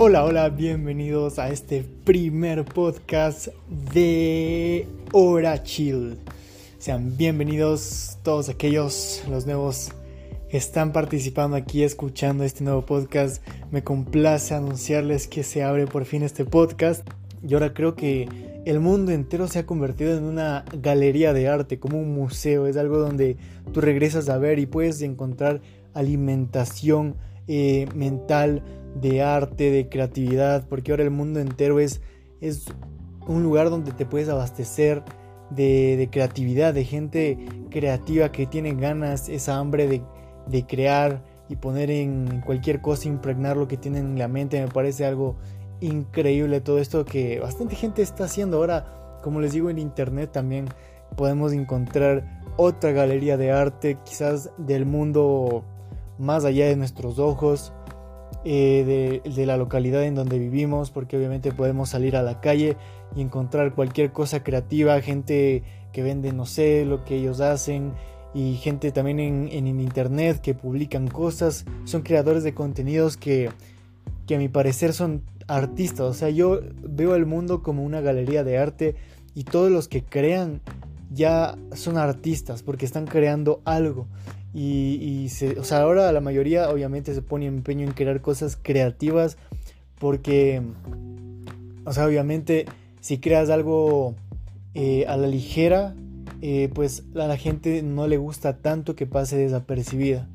Hola, hola, bienvenidos a este primer podcast de Hora Chill. Sean bienvenidos todos aquellos, los nuevos que están participando aquí escuchando este nuevo podcast. Me complace anunciarles que se abre por fin este podcast. Y ahora creo que el mundo entero se ha convertido en una galería de arte, como un museo. Es algo donde tú regresas a ver y puedes encontrar alimentación eh, mental de arte, de creatividad, porque ahora el mundo entero es, es un lugar donde te puedes abastecer de, creatividad, de gente creativa que tiene ganas, esa hambre de, de crear y poner en cualquier cosa, impregnar lo que tienen en la mente. Me parece algo increíble todo esto que bastante gente está haciendo. Ahora, como les digo, en internet también podemos encontrar otra galería de arte, quizás del mundo más allá de nuestros ojos, eh, de, la localidad en donde vivimos, porque obviamente podemos salir a la calle y encontrar cualquier cosa creativa, gente que vende, no sé, lo que ellos hacen, y gente también en, en, internet que publican cosas, son creadores de contenidos que, que a mi parecer son artistas, o sea, yo veo el mundo como una galería de arte y todos los que crean ya son artistas porque están creando algo y, o sea, ahora la mayoría obviamente se pone empeño en crear cosas creativas porque, o sea, obviamente si creas algo eh, a la ligera, eh, pues a la gente no le gusta tanto que pase desapercibida.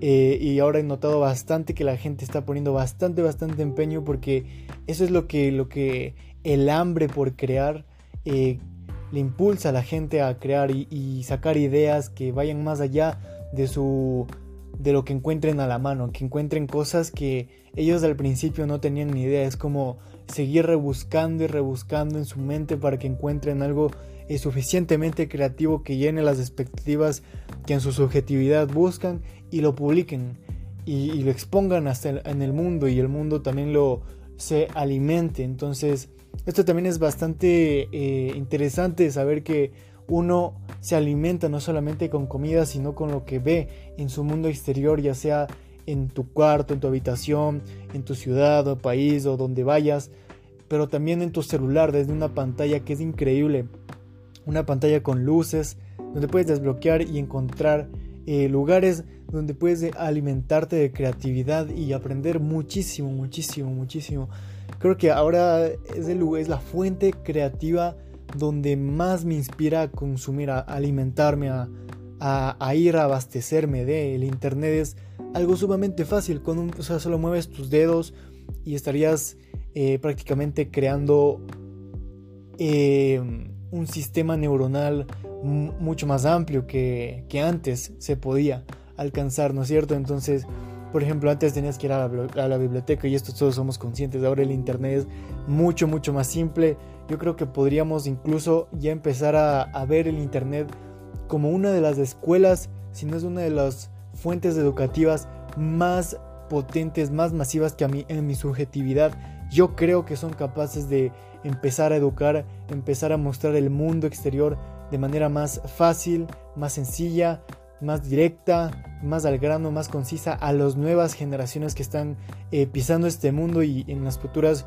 Eh, y ahora he notado bastante que la gente está poniendo bastante, bastante empeño porque eso es lo que, lo que el hambre por crear le impulsa a la gente a crear y, sacar ideas que vayan más allá de su de lo que encuentren a la mano, que encuentren cosas que ellos al principio no tenían ni idea, es como seguir rebuscando y rebuscando en su mente para que encuentren algo eh, suficientemente creativo que llene las expectativas que en su subjetividad buscan y lo publiquen y, lo expongan hasta en el mundo y el mundo también lo se alimente. Entonces, esto también es bastante eh, interesante saber que uno se alimenta no solamente con comida, sino con lo que ve en su mundo exterior, ya sea en tu cuarto, en tu habitación, en tu ciudad o país o donde vayas, pero también en tu celular desde una pantalla que es increíble, una pantalla con luces, donde puedes desbloquear y encontrar eh, lugares donde puedes alimentarte de creatividad y aprender muchísimo, muchísimo, muchísimo. Creo que ahora es, el, es la fuente creativa donde más me inspira a consumir, a alimentarme, a, ir a abastecerme de. El internet es algo sumamente fácil, con un, o sea, solo mueves tus dedos y estarías eh, prácticamente creando eh, un sistema neuronal mucho más amplio que, que antes se podía alcanzar, ¿no es cierto? Entonces, por ejemplo, antes tenías que ir a la, biblioteca y esto todos somos conscientes. Ahora el Internet es mucho, mucho más simple. Yo creo que podríamos incluso ya empezar a, ver el Internet como una de las escuelas, si no es una de las fuentes educativas más potentes, más masivas que a mí en mi subjetividad. Yo creo que son capaces de empezar a educar, empezar a mostrar el mundo exterior de manera más fácil, más sencilla, más directa, más al grano, más concisa a las nuevas generaciones que están eh, pisando este mundo y en las futuras,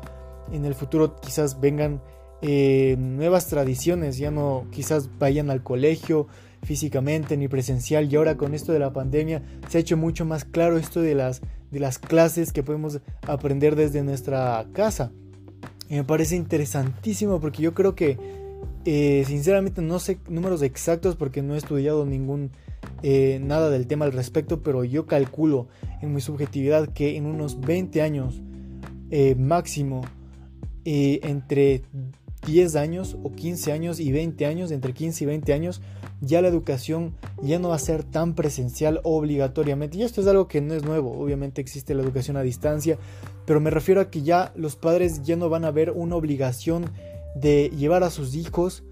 en el futuro quizás vengan eh, nuevas tradiciones, ya no quizás vayan al colegio físicamente ni presencial y ahora con esto de la pandemia se ha hecho mucho más claro esto de las, de las clases que podemos aprender desde nuestra casa. Y me parece interesantísimo porque yo creo que eh, sinceramente no sé números exactos porque no he estudiado ningún eh, nada del tema al respecto, pero yo calculo en mi subjetividad que en unos 20 años eh, máximo, eh, entre 10 años o 15 años y 20 años, entre 15 y 20 años, ya la educación ya no va a ser tan presencial obligatoriamente. Y esto es algo que no es nuevo, obviamente existe la educación a distancia, pero me refiero a que ya los padres ya no van a ver una obligación de llevar a sus hijos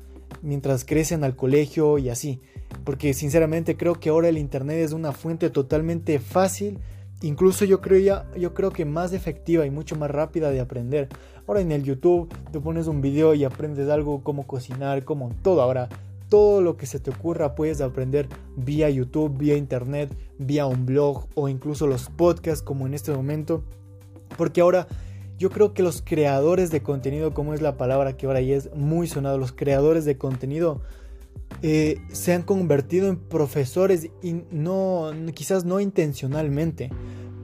mientras crecen al colegio y así. Porque sinceramente creo que ahora el Internet es una fuente totalmente fácil, incluso yo creo, ya, yo creo que más efectiva y mucho más rápida de aprender. Ahora en el YouTube te pones un video y aprendes algo, como cocinar, como todo. Ahora todo lo que se te ocurra puedes aprender vía YouTube, vía Internet, vía un blog o incluso los podcasts como en este momento. Porque ahora yo creo que los creadores de contenido, como es la palabra que ahora ya es muy sonado, los creadores de contenido eh, se han convertido en profesores y no, quizás no intencionalmente,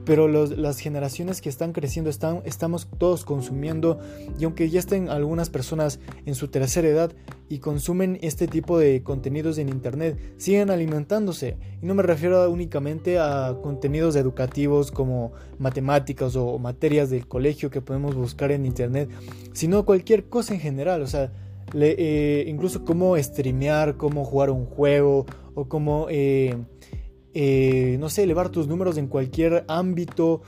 pero las generaciones que están creciendo están, estamos todos consumiendo y aunque ya estén algunas personas en su tercera edad y consumen este tipo de contenidos en internet, siguen alimentándose. Y no me refiero únicamente a contenidos educativos como matemáticas o materias del colegio que podemos buscar en internet, sino cualquier cosa en general, o sea, eh, incluso cómo streamear, cómo jugar un juego o cómo... Eh, eh, no sé, elevar tus números en cualquier ámbito,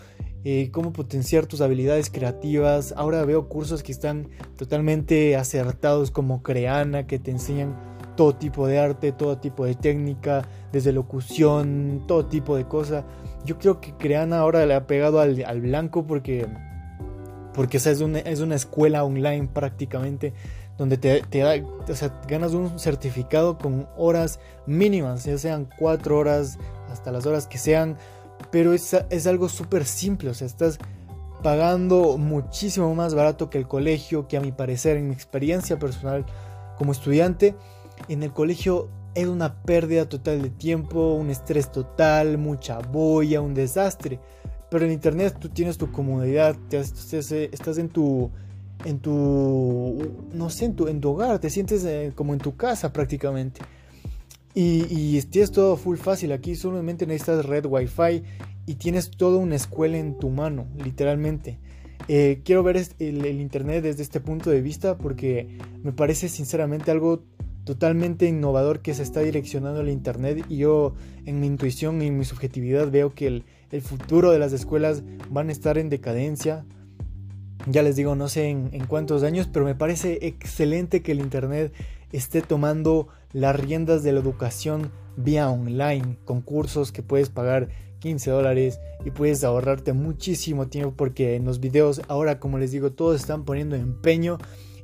cómo potenciar tus habilidades creativas. Ahora veo cursos que están totalmente acertados como Creana, que te enseñan todo tipo de arte, todo tipo de técnica, desde locución, todo tipo de cosas. Yo creo que Creana ahora le ha pegado al, blanco porque, porque es, una, es una escuela online prácticamente donde te, da, o sea, ganas un certificado con horas mínimas, ya sean cuatro horas hasta las horas que sean, pero es, es algo súper simple, o sea, estás pagando muchísimo más barato que el colegio, que a mi parecer, en mi experiencia personal como estudiante, en el colegio es una pérdida total de tiempo, un estrés total, mucha boya, un desastre. Pero en internet tú tienes tu comodidad, estás en tu en tu, no sé, en tu, en tu hogar, te sientes eh, como en tu casa prácticamente. Y, y todo full fácil, aquí solamente necesitas red wifi y tienes toda una escuela en tu mano, literalmente. Eh, quiero ver el, el, internet desde este punto de vista porque me parece sinceramente algo totalmente innovador que se está direccionando el internet y yo en mi intuición y mi subjetividad veo que el, el futuro de las escuelas van a estar en decadencia ya les digo, no sé en, cuántos años, pero me parece excelente que el Internet esté tomando las riendas de la educación vía online, con cursos que puedes pagar 15 dólares y puedes ahorrarte muchísimo tiempo porque en los videos ahora, como les digo, todos están poniendo empeño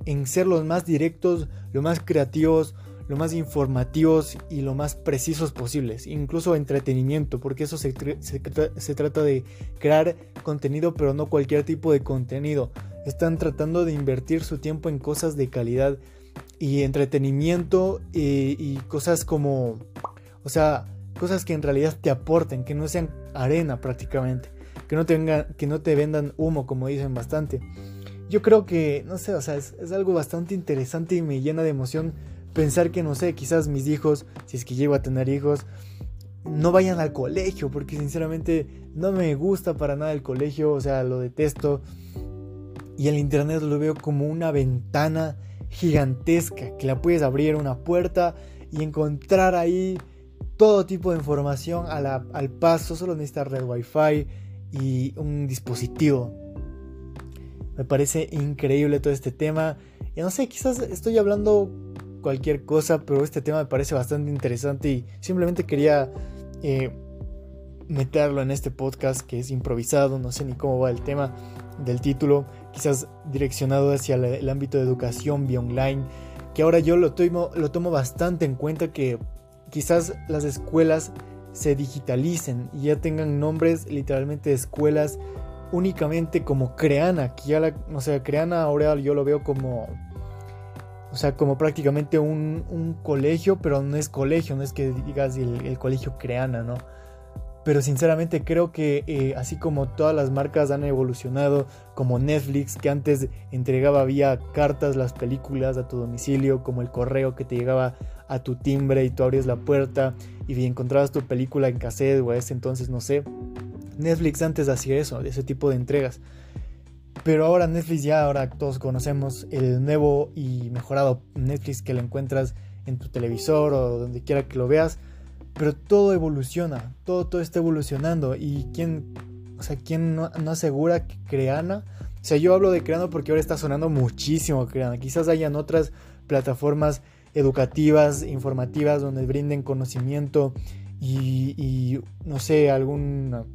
en ser los más directos, los más creativos, lo más informativos y lo más precisos posibles, incluso entretenimiento, porque eso se, se, trata de crear contenido, pero no cualquier tipo de contenido. Están tratando de invertir su tiempo en cosas de calidad y entretenimiento y, cosas como, o sea, cosas que en realidad te aporten, que no sean arena prácticamente, que no, tengan, que no te vendan humo, como dicen bastante. Yo creo que, no sé, o sea, es algo bastante interesante y me llena de emoción pensar que, no sé, quizás mis hijos, si es que llego a tener hijos, no vayan al colegio, porque sinceramente no me gusta para nada el colegio, o sea, lo detesto. Y el Internet lo veo como una ventana gigantesca, que la puedes abrir una puerta y encontrar ahí todo tipo de información al paso, solo necesitas red wifi y un dispositivo. Me parece increíble todo este tema. Y no sé, quizás estoy hablando cualquier cosa, pero este tema me parece bastante interesante y simplemente quería eh, meterlo en este podcast que es improvisado, no sé ni cómo va el tema del título, quizás direccionado hacia el, ámbito de educación vía online, que ahora yo lo tomo, lo tomo bastante en cuenta que quizás las escuelas se digitalicen y ya tengan nombres literalmente de escuelas únicamente como Creana, que ya la, o sea, Creana ahora yo lo veo como o sea, como prácticamente un, colegio, pero no es colegio, no es que digas el, colegio creana, ¿no? Pero sinceramente creo que eh, así como todas las marcas han evolucionado, como Netflix, que antes entregaba vía cartas las películas a tu domicilio, como el correo que te llegaba a tu timbre y tú abrías la puerta y encontrabas tu película en cassette o a ese entonces, no sé. Netflix antes hacía eso, de ese tipo de entregas. Pero ahora Netflix ya, ahora todos conocemos el nuevo y mejorado Netflix que lo encuentras en tu televisor o donde quiera que lo veas. Pero todo evoluciona, todo, todo está evolucionando. Y quién, o sea, quién no, asegura que Creana. O sea, yo hablo de Creana porque ahora está sonando muchísimo Creana. Quizás hayan otras plataformas educativas, informativas, donde brinden conocimiento y, y no sé, algún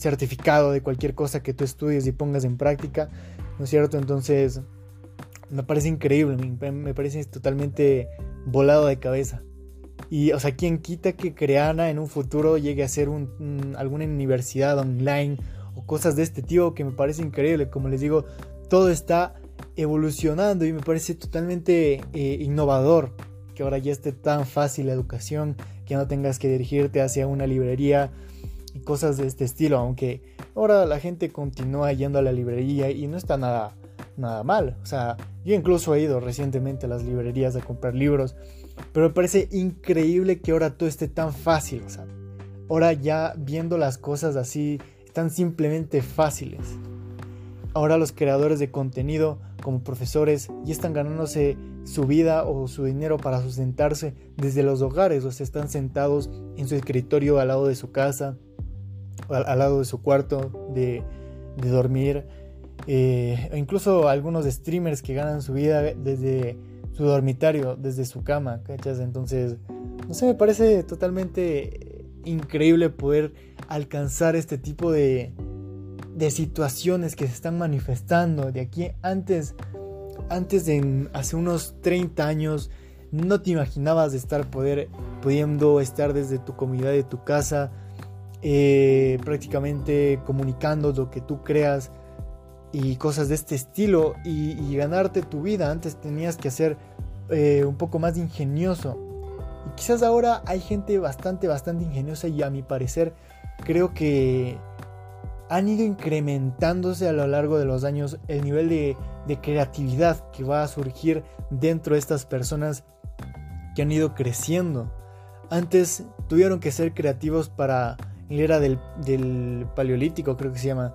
certificado de cualquier cosa que tú estudies y pongas en práctica, ¿no es cierto? Entonces, me parece increíble, me, parece totalmente volado de cabeza. Y, o sea, ¿quién quita que Creana en un futuro llegue a ser un, alguna universidad online o cosas de este tipo que me parece increíble. Como les digo, todo está evolucionando y me parece totalmente eh, innovador que ahora ya esté tan fácil la educación, que no tengas que dirigirte hacia una librería y cosas de este estilo, aunque ahora la gente continúa yendo a la librería y no está nada, nada mal. O sea, yo incluso he ido recientemente a las librerías a comprar libros, pero me parece increíble que ahora todo esté tan fácil. O sea, ahora ya viendo las cosas así, tan simplemente fáciles. Ahora los creadores de contenido como profesores ya están ganándose su vida o su dinero para sustentarse desde los hogares, o sea, están sentados en su escritorio al lado de su casa, al, lado de su cuarto de, dormir. Eh, incluso algunos streamers que ganan su vida desde su dormitario, desde su cama, ¿cachas? Entonces, no sé, me parece totalmente increíble poder alcanzar este tipo de, de situaciones que se están manifestando de aquí antes antes de hace unos 30 años no te imaginabas de estar poder pudiendo estar desde tu comunidad de tu casa eh, prácticamente comunicando lo que tú creas y cosas de este estilo y, ganarte tu vida antes tenías que hacer eh, un poco más ingenioso y quizás ahora hay gente bastante bastante ingeniosa y a mi parecer creo que han ido incrementándose a lo largo de los años el nivel de, creatividad que va a surgir dentro de estas personas que han ido creciendo. Antes tuvieron que ser creativos para era del, paleolítico, creo que se llama.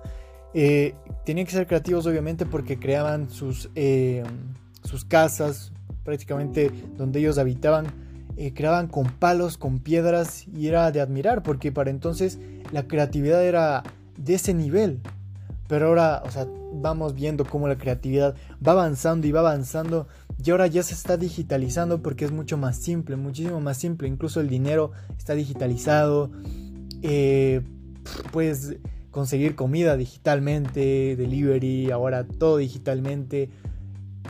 Eh, tenían que ser creativos obviamente porque creaban sus, eh, sus casas, prácticamente donde ellos habitaban, eh, creaban con palos, con piedras y era de admirar porque para entonces la creatividad era de ese nivel. Pero ahora, o sea, vamos viendo cómo la creatividad va avanzando y va avanzando. Y ahora ya se está digitalizando porque es mucho más simple, muchísimo más simple. Incluso el dinero está digitalizado. Eh, puedes conseguir comida digitalmente, delivery, ahora todo digitalmente.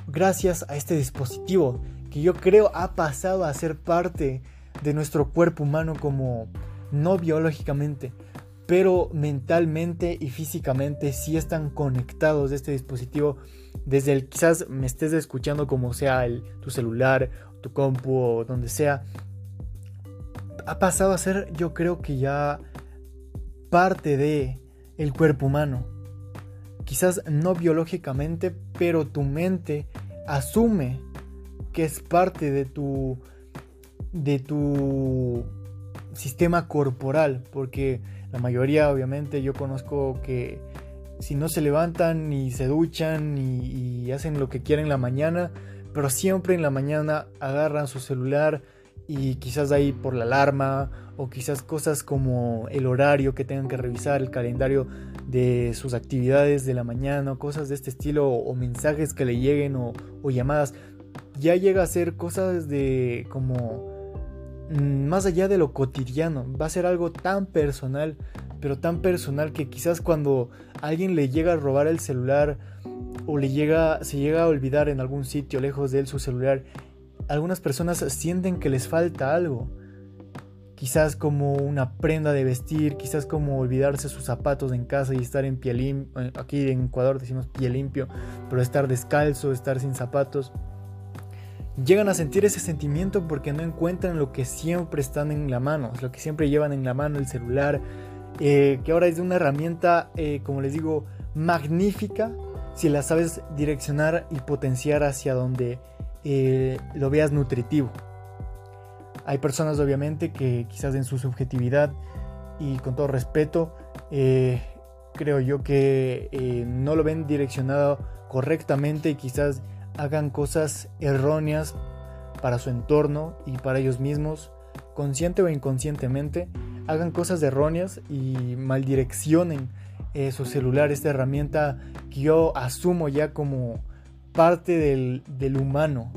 Gracias a este dispositivo que yo creo ha pasado a ser parte de nuestro cuerpo humano como no biológicamente, pero mentalmente y físicamente sí están conectados de este dispositivo desde el quizás me estés escuchando como sea el, tu celular, tu compu o donde sea. Ha pasado a ser yo creo que ya parte de el cuerpo humano. Quizás no biológicamente, pero tu mente asume que es parte de tu de tu sistema corporal, porque la mayoría, obviamente, yo conozco que si no se levantan y se duchan y, hacen lo que quieren en la mañana, pero siempre en la mañana agarran su celular y quizás ahí por la alarma o quizás cosas como el horario que tengan que revisar, el calendario de sus actividades de la mañana, cosas de este estilo o, mensajes que le lleguen o, o, llamadas, ya llega a ser cosas de como Mm, más allá de lo cotidiano, va a ser algo tan personal, pero tan personal que quizás cuando alguien le llega a robar el celular o le llega, se llega a olvidar en algún sitio lejos de él su celular, algunas personas sienten que les falta algo. Quizás como una prenda de vestir, quizás como olvidarse sus zapatos en casa y estar en pie limpio, eh, aquí en Ecuador decimos pie limpio, pero estar descalzo, estar sin zapatos llegan a sentir ese sentimiento porque no encuentran lo que siempre están en la mano, lo que siempre llevan en la mano, el celular, eh, que ahora es una herramienta, eh, como les digo, magnífica si la sabes direccionar y potenciar hacia donde eh, lo veas nutritivo. Hay personas obviamente que quizás en su subjetividad y con todo respeto, creo yo que no lo ven direccionado correctamente y quizás hagan cosas erróneas para su entorno y para ellos mismos, consciente o inconscientemente, hagan cosas erróneas y maldireccionen eh, su celular, esta herramienta que yo asumo ya como parte del, humano.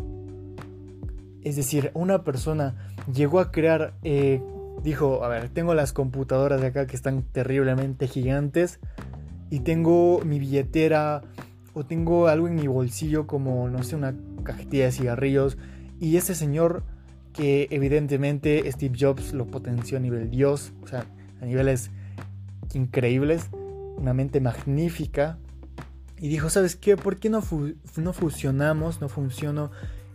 Es decir, una persona llegó a crear, eh, dijo, a ver, tengo las computadoras de acá que están terriblemente gigantes y tengo mi billetera o tengo algo en mi bolsillo como, no sé, una cajetilla de cigarrillos y ese señor que evidentemente Steve Jobs lo potenció a nivel Dios, o sea, a niveles increíbles, una mente magnífica, y dijo, ¿sabes qué? ¿Por qué no, no fusionamos, no funcionó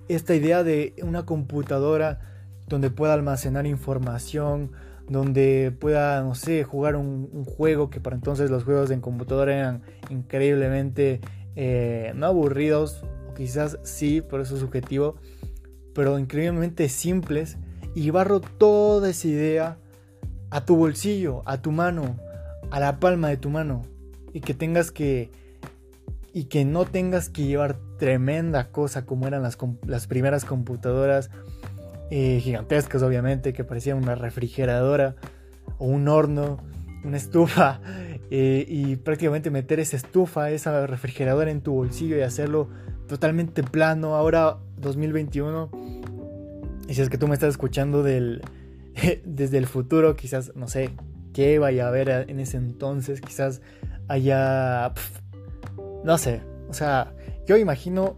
esta idea de una computadora donde pueda almacenar información, donde pueda, no sé, jugar un, juego que para entonces los juegos en computadora eran increíblemente eh, no aburridos, o quizás sí, por eso es subjetivo, pero increíblemente simples, y barro toda esa idea a tu bolsillo, a tu mano, a la palma de tu mano, y que tengas que y que no tengas que llevar tremenda cosa como eran las, las primeras computadoras eh, gigantescas obviamente que parecían una refrigeradora o un horno una estufa eh, y prácticamente meter esa estufa esa refrigeradora en tu bolsillo y hacerlo totalmente plano. Ahora 2021 y si es que tú me estás escuchando del, desde el futuro quizás no sé qué vaya a haber en ese entonces quizás haya no sé, o sea, yo imagino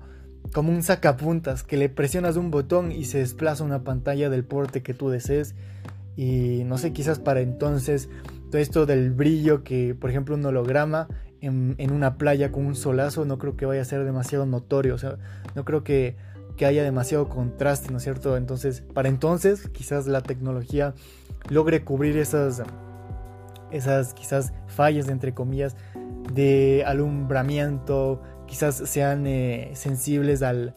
como un sacapuntas que le presionas un botón y se desplaza una pantalla del porte que tú desees. Y no sé, quizás para entonces todo esto del brillo que, por ejemplo, un holograma en, una playa con un solazo, no creo que vaya a ser demasiado notorio. O sea, no creo que, que haya demasiado contraste, ¿no es cierto? Entonces, para entonces, quizás la tecnología logre cubrir esas, esas quizás fallas, entre comillas, de alumbramiento, quizás sean eh, sensibles al,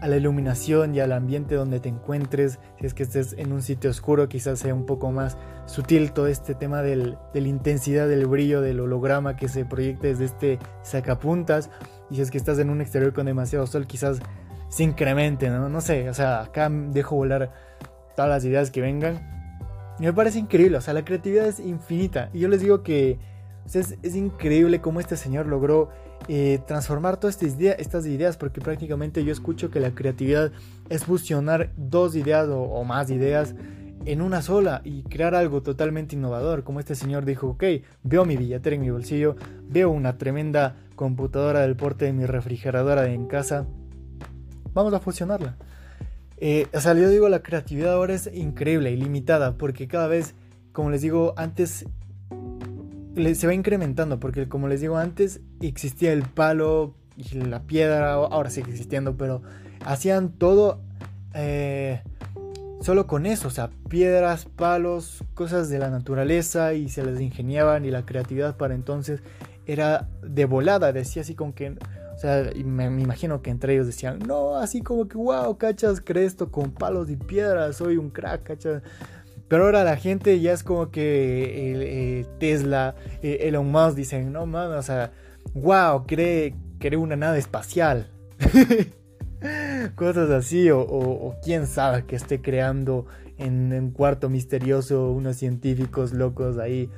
a la iluminación y al ambiente donde te encuentres. Si es que estés en un sitio oscuro, quizás sea un poco más sutil todo este tema del, de la intensidad del brillo del holograma que se proyecte desde este sacapuntas. Y si es que estás en un exterior con demasiado sol, quizás se incremente, ¿no? No sé, o sea, acá dejo volar todas las ideas que vengan. Me parece increíble, o sea, la creatividad es infinita. Y yo les digo que es, increíble cómo este señor logró eh, transformar todas estas ideas, estas ideas, porque prácticamente yo escucho que la creatividad es fusionar dos ideas o, más ideas en una sola y crear algo totalmente innovador, como este señor dijo, ok, veo mi billetera en mi bolsillo, veo una tremenda computadora del porte de mi refrigeradora en casa, vamos a fusionarla. Eh, o sea, yo digo, la creatividad ahora es increíble, ilimitada, porque cada vez, como les digo, antes se va incrementando, porque como les digo antes, existía el palo y la piedra, ahora sigue existiendo, pero hacían todo eh, solo con eso, o sea, piedras, palos, cosas de la naturaleza y se les ingeniaban y la creatividad para entonces era de volada, decía así como que, o sea, me, me, imagino que entre ellos decían, no, así como que, wow, cachas, cresto con palos y piedras, soy un crack, cachas. Pero ahora la gente ya es como que eh, Tesla, eh, Elon Musk dicen, no mames, o sea, wow, cree, cree una nave espacial. Cosas así, o, quién sabe que esté creando en un cuarto misterioso unos científicos locos ahí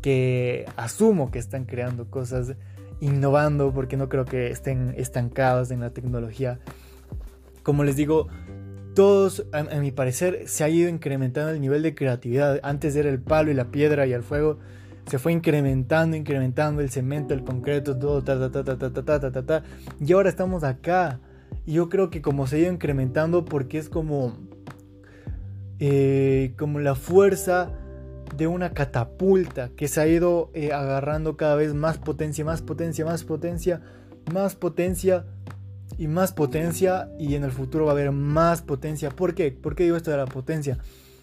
que asumo que están creando cosas, innovando, porque no creo que estén estancados en la tecnología. Como les digo, todos, a, mi parecer, se ha ido incrementando el nivel de creatividad. Antes era el palo y la piedra y el fuego. Se fue incrementando, incrementando el cemento, el concreto, todo, ta, ta, ta, ta, ta, ta, ta, ta, ta. Y ahora estamos acá. Y yo creo que como se ha ido incrementando porque es como... Eh, como la fuerza de una catapulta que se ha ido eh, agarrando cada vez más potencia, más potencia, más potencia, más potencia y más potencia y en el futuro va a haber más potencia. ¿Por qué? ¿Por qué digo esto de la potencia?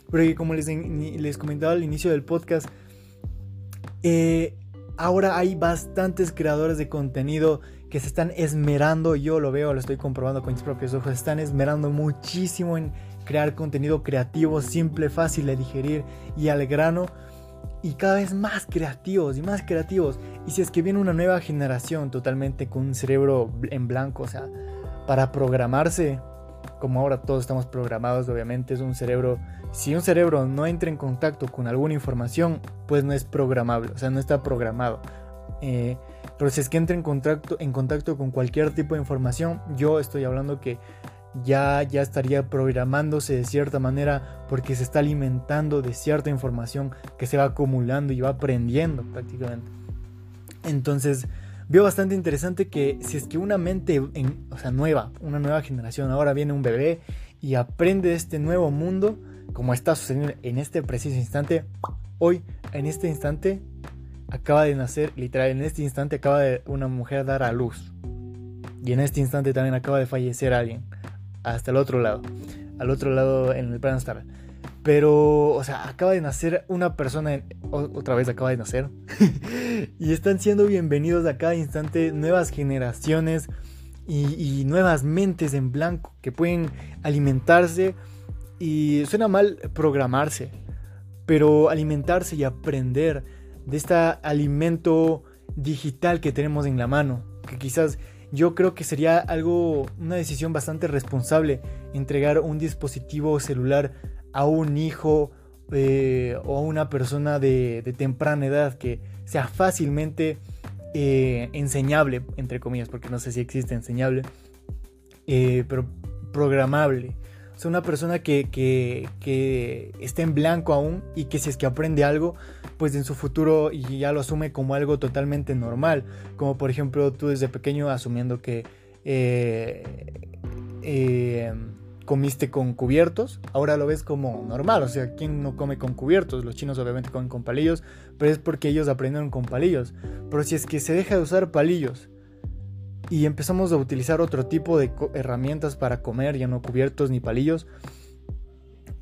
Porque como les, les comentaba al inicio del podcast, eh, ahora hay bastantes creadores de contenido que se están esmerando, yo lo veo, lo estoy comprobando con mis propios ojos, están esmerando muchísimo en crear contenido creativo, simple, fácil de digerir y al grano y cada vez más creativos y más creativos. Y si es que viene una nueva generación totalmente con un cerebro en blanco, o sea, para programarse, como ahora todos estamos programados, obviamente es un cerebro, si un cerebro no entra en contacto con alguna información, pues no es programable, o sea, no está programado. Eh, pero si es que entra en contacto, en contacto con cualquier tipo de información, yo estoy hablando que ya, ya estaría programándose de cierta manera porque se está alimentando de cierta información que se va acumulando y va aprendiendo prácticamente. Entonces, veo bastante interesante que si es que una mente, o sea, nueva, una nueva generación, ahora viene un bebé y aprende de este nuevo mundo, como está sucediendo en este preciso instante, hoy, en este instante, acaba de nacer, literal, en este instante acaba de una mujer dar a luz. Y en este instante también acaba de fallecer alguien. Hasta el otro lado. Al otro lado en el plan star. Pero, o sea, acaba de nacer una persona, otra vez acaba de nacer. y están siendo bienvenidos a cada instante nuevas generaciones y, nuevas mentes en blanco que pueden alimentarse. Y suena mal programarse, pero alimentarse y aprender de este alimento digital que tenemos en la mano. Que quizás yo creo que sería algo, una decisión bastante responsable entregar un dispositivo celular a un hijo eh, o a una persona de, temprana edad que sea fácilmente eh, enseñable, entre comillas, porque no sé si existe enseñable, eh, pero programable. O sea, una persona que, que, que, esté en blanco aún y que si es que aprende algo, pues en su futuro y ya lo asume como algo totalmente normal. Como por ejemplo tú desde pequeño asumiendo que comiste con cubiertos, ahora lo ves como normal, o sea, ¿quién no come con cubiertos? Los chinos obviamente comen con palillos, pero es porque ellos aprendieron con palillos. Pero si es que se deja de usar palillos y empezamos a utilizar otro tipo de herramientas para comer, ya no cubiertos ni palillos,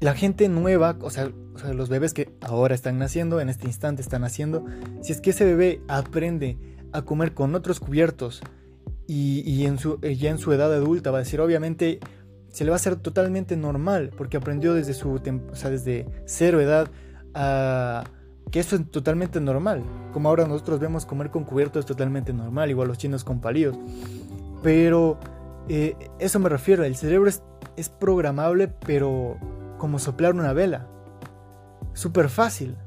la gente nueva, o sea, los bebés que ahora están naciendo, en este instante están naciendo, si es que ese bebé aprende a comer con otros cubiertos y, su, ya en su edad adulta va a decir, obviamente, se le va a hacer totalmente normal, porque aprendió desde su o sea, desde cero edad a que eso es totalmente normal. Como ahora nosotros vemos comer con cubierto es totalmente normal, igual los chinos con palillos. Pero eh, eso me refiero, el cerebro es programable, pero como soplar una vela. Súper fácil.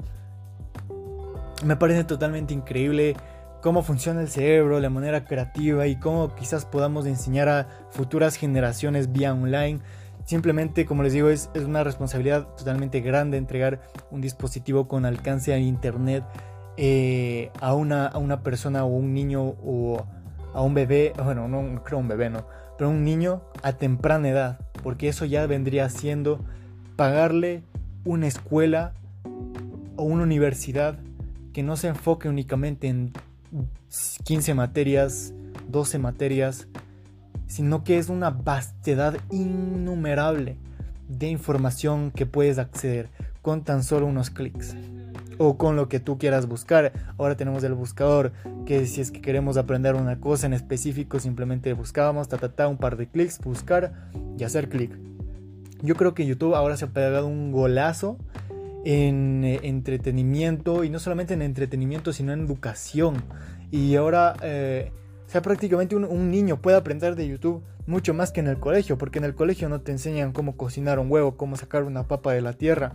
Me parece totalmente increíble cómo funciona el cerebro, la manera creativa y cómo quizás podamos enseñar a futuras generaciones vía online. Simplemente, como les digo, es, una responsabilidad totalmente grande entregar un dispositivo con alcance a Internet eh, a, una, a una persona o un niño o a un bebé, bueno, no creo un bebé, no, pero un niño a temprana edad, porque eso ya vendría siendo pagarle una escuela o una universidad que no se enfoque únicamente en 15 materias, 12 materias, sino que es una vastedad innumerable de información que puedes acceder con tan solo unos clics o con lo que tú quieras buscar. Ahora tenemos el buscador que si es que queremos aprender una cosa en específico simplemente buscábamos, ta, ta, un par de clics, buscar y hacer clic. Yo creo que YouTube ahora se ha pegado un golazo en eh, entretenimiento y no solamente en entretenimiento sino en educación. Y ahora eh, sea prácticamente un, niño puede aprender de YouTube mucho más que en el colegio porque en el colegio no te enseñan cómo cocinar un huevo cómo sacar una papa de la tierra.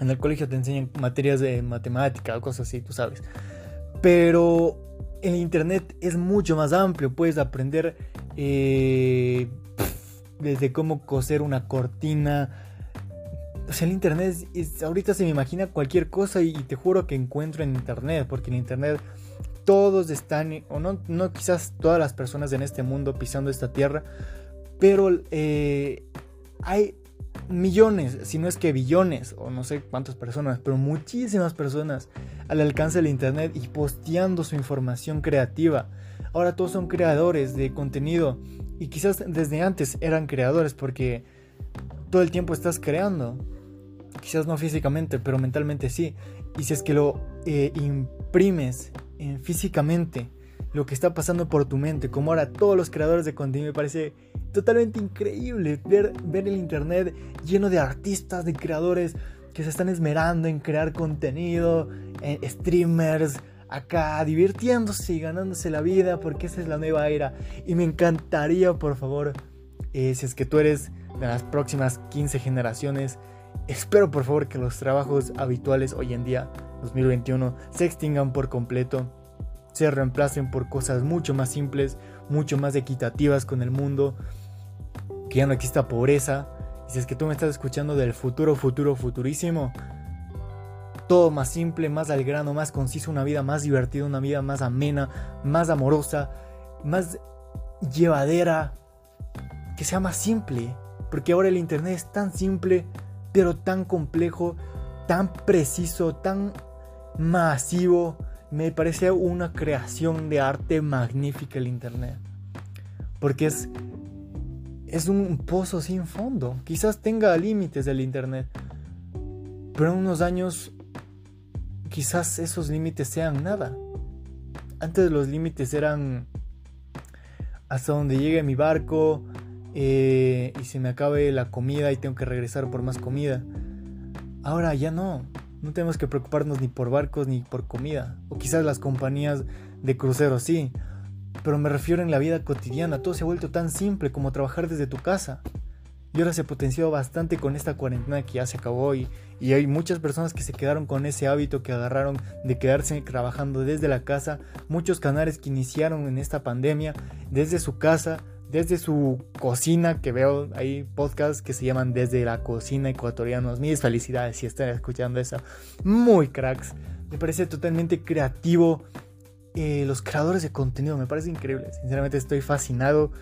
En el colegio te enseñan materias de matemática o cosas así tú sabes. Pero en internet es mucho más amplio puedes aprender eh, desde cómo coser una cortina o sea, el internet ahorita se me imagina cualquier cosa y, te juro que encuentro en internet, porque en internet todos están, o no, no quizás todas las personas en este mundo pisando esta tierra, pero eh, hay millones, si no es que billones, o no sé cuántas personas, pero muchísimas personas al alcance del internet y posteando su información creativa. Ahora todos son creadores de contenido y quizás desde antes eran creadores porque todo el tiempo estás creando quizás no físicamente, pero mentalmente sí. Y si es que lo eh, imprimes eh, físicamente, lo que está pasando por tu mente, como ahora todos los creadores de contenido, me parece totalmente increíble ver, ver el internet lleno de artistas, de creadores que se están esmerando en crear contenido, eh, streamers, acá divirtiéndose y ganándose la vida, porque esa es la nueva era. Y me encantaría, por favor, si es que tú eres de las próximas 15 generaciones, Espero por favor que los trabajos habituales hoy en día, 2021, se extingan por completo, se reemplacen por cosas mucho más simples, mucho más equitativas con el mundo, que ya no exista pobreza. Y si es que tú me estás escuchando del futuro, futuro, futurísimo, todo más simple, más al grano, más conciso, una vida más divertida, una vida más amena, más amorosa, más llevadera, que sea más simple. Porque ahora el Internet es tan simple pero tan complejo, tan preciso, tan masivo. Me parece una creación de arte magnífica el Internet. Porque es, es un pozo sin fondo. Quizás tenga límites el Internet. Pero en unos años quizás esos límites sean nada. Antes los límites eran hasta donde llegue mi barco eh, y se me acabe la comida y tengo que regresar por más comida. Ahora ya no. No tenemos que preocuparnos ni por barcos ni por comida. O quizás las compañías de cruceros sí. Pero me refiero en la vida cotidiana. Todo se ha vuelto tan simple como trabajar desde tu casa. Y ahora se potenció bastante con esta cuarentena que ya se acabó y, y hay muchas personas que se quedaron con ese hábito que agarraron de quedarse trabajando desde la casa. Muchos canales que iniciaron en esta pandemia desde su casa, desde su cocina, que veo ahí podcasts que se llaman Desde la Cocina Ecuatorianos. Mis felicidades si están escuchando eso. Muy cracks. Me parece totalmente creativo. Eh, los creadores de contenido me parece increíble. Sinceramente estoy fascinado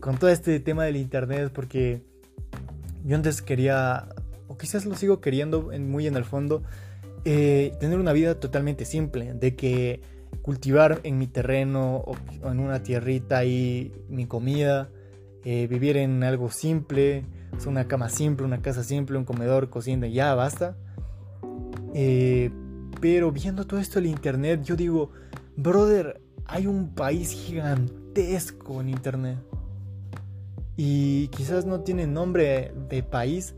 con todo este tema del internet porque yo antes quería, o quizás lo sigo queriendo muy en el fondo, eh, tener una vida totalmente simple, de que cultivar en mi terreno o, en una tierrita y mi comida, eh, vivir en algo simple, una cama simple, una casa simple, un comedor, cocina, ya basta. Eh, pero viendo todo esto en internet, yo digo, brother, hay un país gigantesco en internet y quizás no tiene nombre de país,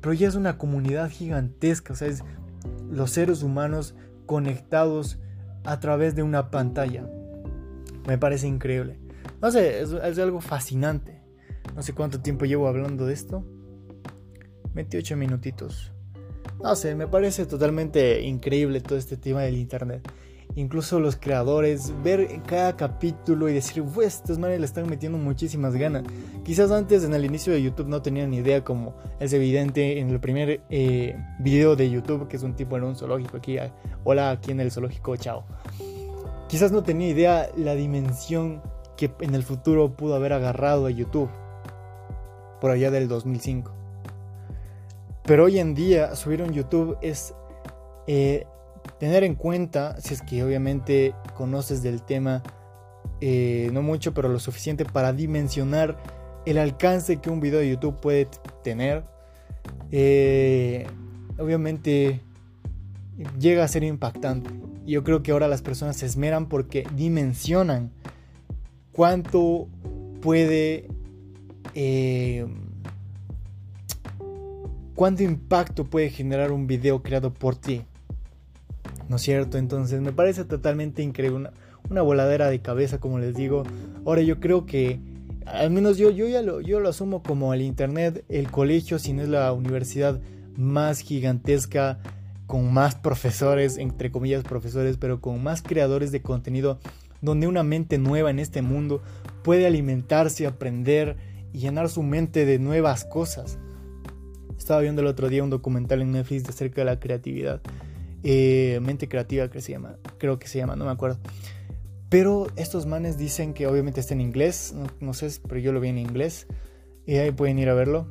pero ya es una comunidad gigantesca, o sea, es los seres humanos conectados a través de una pantalla. Me parece increíble. No sé, es, algo fascinante. No sé cuánto tiempo llevo hablando de esto. 28 minutitos. No sé, me parece totalmente increíble todo este tema del Internet incluso los creadores, ver cada capítulo y decir, pues estos manes le están metiendo muchísimas ganas. Quizás antes en el inicio de YouTube no tenían ni idea, como es evidente en el primer eh, video de YouTube, que es un tipo en un zoológico aquí. Hola, aquí en el zoológico, chao. Quizás no tenía idea la dimensión que en el futuro pudo haber agarrado a YouTube, por allá del 2005. Pero hoy en día subir un YouTube es eh, tener en cuenta, si es que obviamente conoces del tema, eh, no mucho, pero lo suficiente para dimensionar el alcance que un video de YouTube puede tener. Eh, obviamente llega a ser impactante. Yo creo que ahora las personas se esmeran porque dimensionan cuánto puede... Eh, cuánto impacto puede generar un video creado por ti. ¿No es cierto? Entonces me parece totalmente increíble, una, voladera de cabeza, como les digo. Ahora yo creo que, al menos yo, yo ya lo, yo lo asumo como el Internet, el colegio, si no es la universidad más gigantesca, con más profesores, entre comillas profesores, pero con más creadores de contenido, donde una mente nueva en este mundo puede alimentarse, aprender y llenar su mente de nuevas cosas. Estaba viendo el otro día un documental en Netflix acerca de la creatividad eh, mente creativa creo que se llama, no me acuerdo. Pero estos manes dicen que obviamente está en inglés, no, sé, pero yo lo vi en inglés. Y ahí pueden ir a verlo.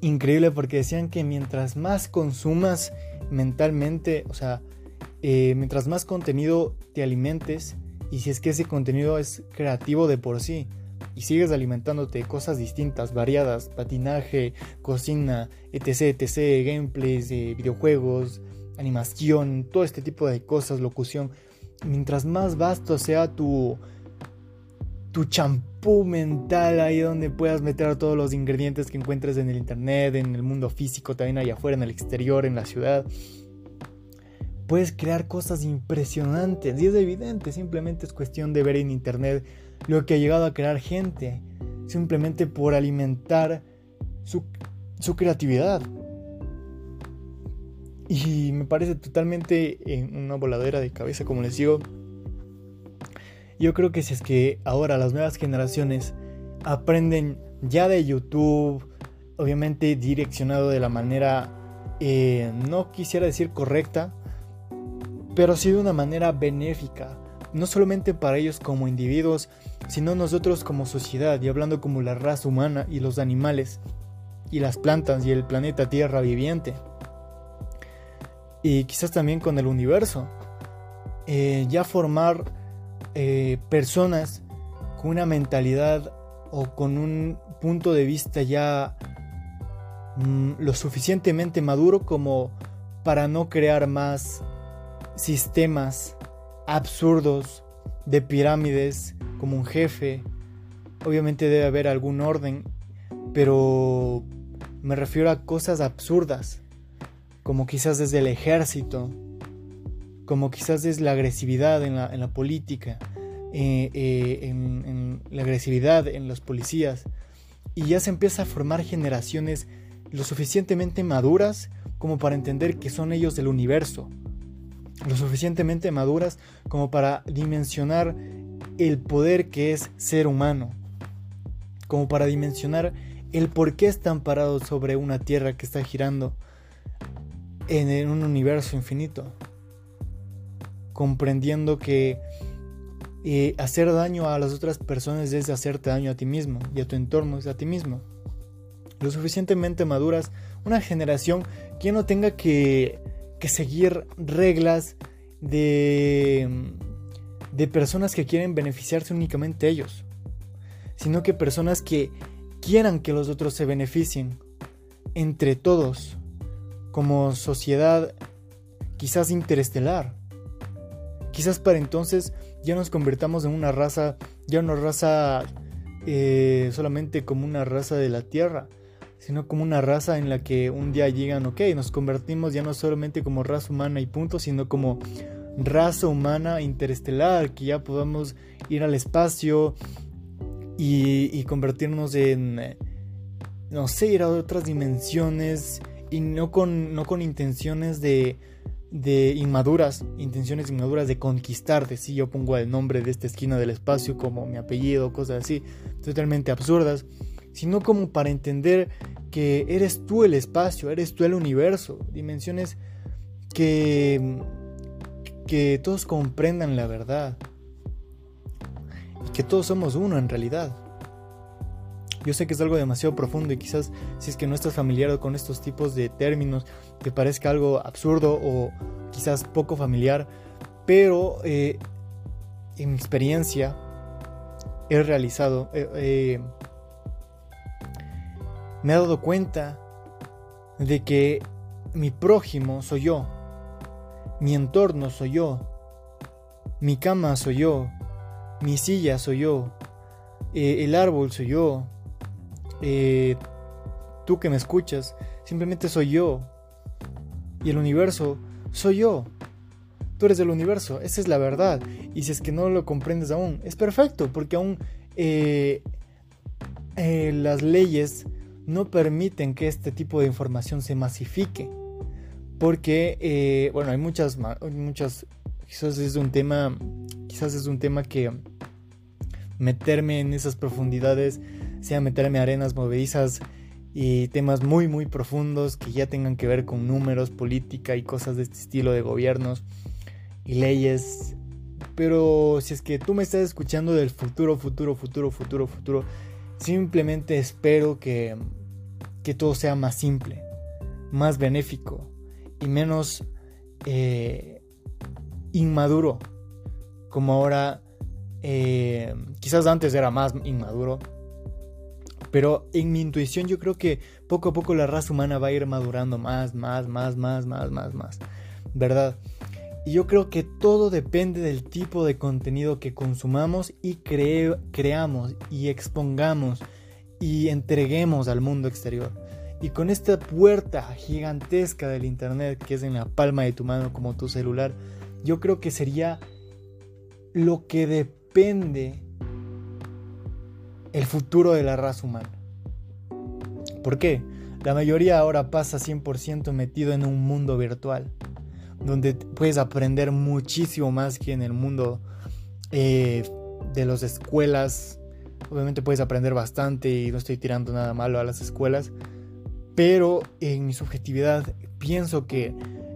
Increíble porque decían que mientras más consumas mentalmente, o sea, eh, mientras más contenido te alimentes, y si es que ese contenido es creativo de por sí, y sigues alimentándote de cosas distintas, variadas, patinaje, cocina, etc, etc, gameplays, de videojuegos, animación, todo este tipo de cosas, locución. Mientras más vasto sea tu tu champú mental ahí donde puedas meter todos los ingredientes que encuentres en el internet, en el mundo físico, también allá afuera, en el exterior, en la ciudad. Puedes crear cosas impresionantes y es evidente, simplemente es cuestión de ver en internet lo que ha llegado a crear gente, simplemente por alimentar su, su creatividad. Y me parece totalmente en una voladera de cabeza, como les digo. Yo creo que si es que ahora las nuevas generaciones aprenden ya de YouTube, obviamente direccionado de la manera, eh, no quisiera decir correcta, pero sí de una manera benéfica, no solamente para ellos como individuos, sino nosotros como sociedad y hablando como la raza humana y los animales y las plantas y el planeta Tierra viviente y quizás también con el universo. Eh, ya formar eh, personas con una mentalidad o con un punto de vista ya mm, lo suficientemente maduro como para no crear más sistemas absurdos de pirámides como un jefe. Obviamente debe haber algún orden, pero me refiero a cosas absurdas, como quizás desde el ejército, como quizás desde la agresividad en la, política, eh, eh, en, la agresividad en los policías. Y ya se empieza a formar generaciones lo suficientemente maduras como para entender que son ellos del universo, lo suficientemente maduras como para dimensionar el poder que es ser humano, como para dimensionar el por qué están parados sobre una tierra que está girando en, un universo infinito, comprendiendo que eh, hacer daño a las otras personas es hacerte daño a ti mismo y a tu entorno es a ti mismo. Lo suficientemente maduras, una generación que no tenga que que seguir reglas de, de personas que quieren beneficiarse únicamente ellos, sino que personas que quieran que los otros se beneficien entre todos, como sociedad quizás interestelar. Quizás para entonces ya nos convertamos en una raza, ya una raza eh, solamente como una raza de la Tierra, sino como una raza en la que un día llegan, ok, nos convertimos ya no solamente como raza humana y punto, sino como raza humana interestelar, que ya podamos ir al espacio y, convertirnos en, no sé, ir a otras dimensiones y no con, no con intenciones de, de inmaduras, intenciones inmaduras de conquistar, de si yo pongo el nombre de esta esquina del espacio como mi apellido, cosas así, totalmente absurdas sino como para entender que eres tú el espacio, eres tú el universo, dimensiones que, que todos comprendan la verdad y que todos somos uno en realidad. Yo sé que es algo demasiado profundo y quizás si es que no estás familiar con estos tipos de términos te parezca algo absurdo o quizás poco familiar, pero eh, en mi experiencia he realizado, eh, me he dado cuenta de que mi prójimo soy yo, mi entorno soy yo, mi cama soy yo, mi silla soy yo, eh, el árbol soy yo, eh, tú que me escuchas, simplemente soy yo, y el universo soy yo. Tú eres del universo, esa es la verdad. Y si es que no lo comprendes aún, es perfecto, porque aún eh, las leyes no permiten que este tipo de información se masifique. Porque, eh, bueno, hay muchas, muchas, quizás es un tema, quizás es un tema que meterme en esas profundidades, sea meterme arenas movedizas y temas muy, muy profundos que ya tengan que ver con números, política y cosas de este estilo de gobiernos y leyes. Pero si es que tú me estás escuchando del futuro, futuro, futuro, futuro, futuro, Simplemente espero que, que todo sea más simple, más benéfico y menos eh, inmaduro. Como ahora, eh, quizás antes era más inmaduro. Pero en mi intuición yo creo que poco a poco la raza humana va a ir madurando más, más, más, más, más, más, más. ¿Verdad? Y yo creo que todo depende del tipo de contenido que consumamos y creamos y expongamos y entreguemos al mundo exterior. Y con esta puerta gigantesca del Internet que es en la palma de tu mano como tu celular, yo creo que sería lo que depende el futuro de la raza humana. ¿Por qué? La mayoría ahora pasa 100% metido en un mundo virtual donde puedes aprender muchísimo más que en el mundo eh, de las escuelas. Obviamente puedes aprender bastante y no estoy tirando nada malo a las escuelas, pero en mi subjetividad pienso que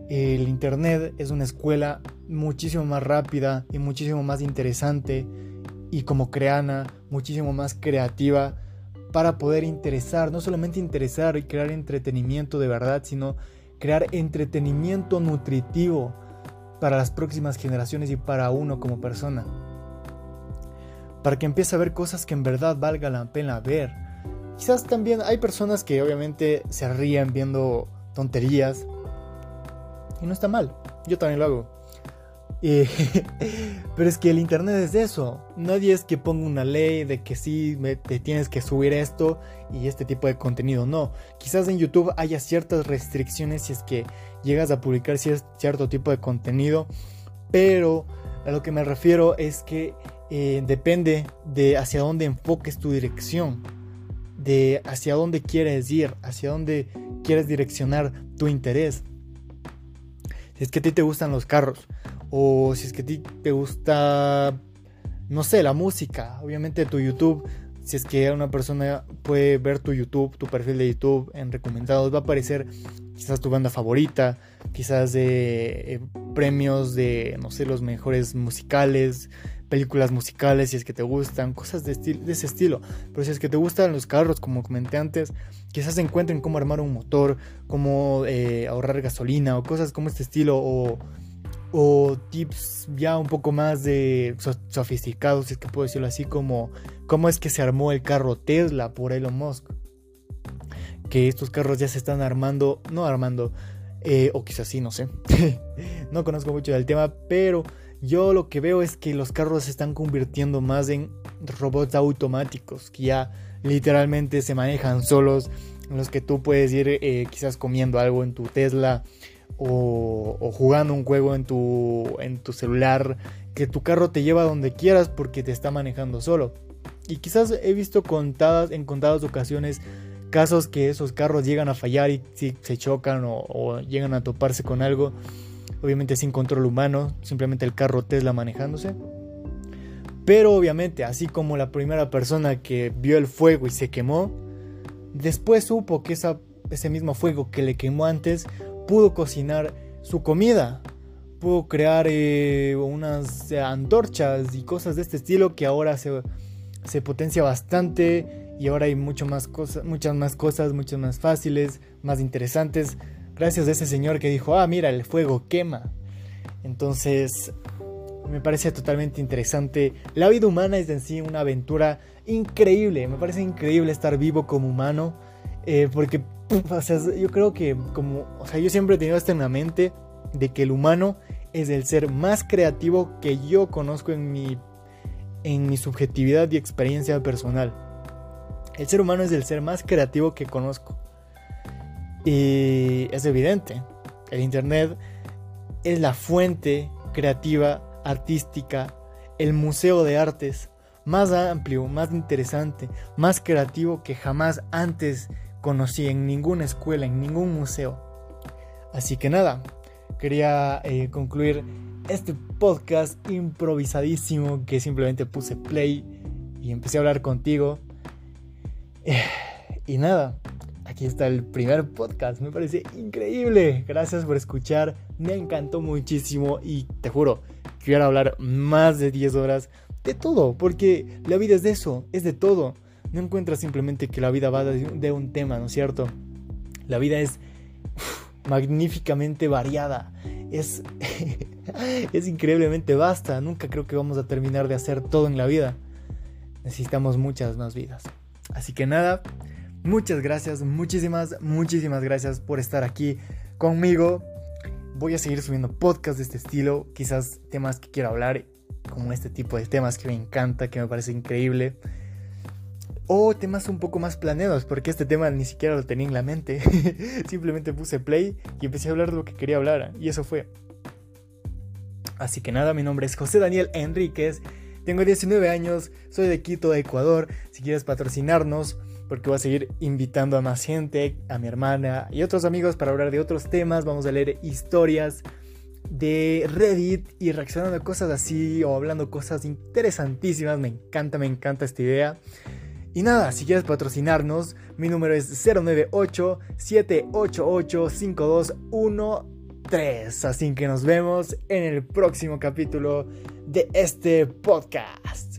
el Internet es una escuela muchísimo más rápida y muchísimo más interesante y como creana, muchísimo más creativa para poder interesar, no solamente interesar y crear entretenimiento de verdad, sino crear entretenimiento nutritivo para las próximas generaciones y para uno como persona. Para que empiece a ver cosas que en verdad valga la pena ver. Quizás también hay personas que obviamente se ríen viendo tonterías. Y no está mal. Yo también lo hago. pero es que el internet es eso. Nadie es que ponga una ley de que sí te tienes que subir esto y este tipo de contenido. No. Quizás en YouTube haya ciertas restricciones si es que llegas a publicar cierto tipo de contenido. Pero a lo que me refiero es que eh, depende de hacia dónde enfoques tu dirección. De hacia dónde quieres ir. Hacia dónde quieres direccionar tu interés. Si es que a ti te gustan los carros o si es que a ti te gusta, no sé, la música, obviamente tu YouTube, si es que una persona puede ver tu YouTube, tu perfil de YouTube en recomendados, va a aparecer quizás tu banda favorita, quizás de eh, premios de, no sé, los mejores musicales, películas musicales, si es que te gustan, cosas de, de ese estilo. Pero si es que te gustan los carros, como comenté antes, quizás encuentren cómo armar un motor, cómo eh, ahorrar gasolina o cosas como este estilo, o o tips ya un poco más de sofisticados, si es que puedo decirlo así, como cómo es que se armó el carro Tesla por Elon Musk. Que estos carros ya se están armando, no armando, eh, o quizás sí, no sé. no conozco mucho del tema, pero yo lo que veo es que los carros se están convirtiendo más en robots automáticos, que ya literalmente se manejan solos, en los que tú puedes ir eh, quizás comiendo algo en tu Tesla o, jugando un juego en tu, en tu celular, que tu carro te lleva donde quieras porque te está manejando solo. Y quizás he visto contadas, en contadas ocasiones casos que esos carros llegan a fallar y se chocan o, llegan a toparse con algo, obviamente sin control humano, simplemente el carro Tesla manejándose. Pero obviamente, así como la primera persona que vio el fuego y se quemó, después supo que esa, ese mismo fuego que le quemó antes pudo cocinar su comida, pudo crear eh, unas antorchas y cosas de este estilo que ahora se, se potencia bastante y ahora hay mucho más cosas, muchas más cosas, muchas más fáciles, más interesantes, gracias a ese señor que dijo, ah, mira, el fuego quema. Entonces, me parece totalmente interesante. La vida humana es en sí una aventura increíble, me parece increíble estar vivo como humano, eh, porque o sea, yo creo que como, o sea, yo siempre he tenido esto en la mente de que el humano es el ser más creativo que yo conozco en mi, en mi subjetividad y experiencia personal. El ser humano es el ser más creativo que conozco. Y es evidente, el Internet es la fuente creativa, artística, el museo de artes más amplio, más interesante, más creativo que jamás antes conocí en ninguna escuela, en ningún museo. Así que nada, quería eh, concluir este podcast improvisadísimo que simplemente puse play y empecé a hablar contigo. Eh, y nada, aquí está el primer podcast, me parece increíble. Gracias por escuchar, me encantó muchísimo y te juro, quiero hablar más de 10 horas de todo, porque la vida es de eso, es de todo no encuentras simplemente que la vida va de un tema, ¿no es cierto? La vida es magníficamente variada. Es, es increíblemente vasta. Nunca creo que vamos a terminar de hacer todo en la vida. Necesitamos muchas más vidas. Así que nada, muchas gracias, muchísimas, muchísimas gracias por estar aquí conmigo. Voy a seguir subiendo podcasts de este estilo, quizás temas que quiero hablar, como este tipo de temas que me encanta, que me parece increíble o temas un poco más planeados, porque este tema ni siquiera lo tenía en la mente. Simplemente puse play y empecé a hablar de lo que quería hablar, y eso fue. Así que nada, mi nombre es José Daniel Enríquez, tengo 19 años, soy de Quito, Ecuador. Si quieres patrocinarnos, porque voy a seguir invitando a más gente, a mi hermana y otros amigos para hablar de otros temas, vamos a leer historias de Reddit y reaccionando a cosas así o hablando cosas interesantísimas. Me encanta, me encanta esta idea. Y nada, si quieres patrocinarnos, mi número es 098-788-5213. Así que nos vemos en el próximo capítulo de este podcast.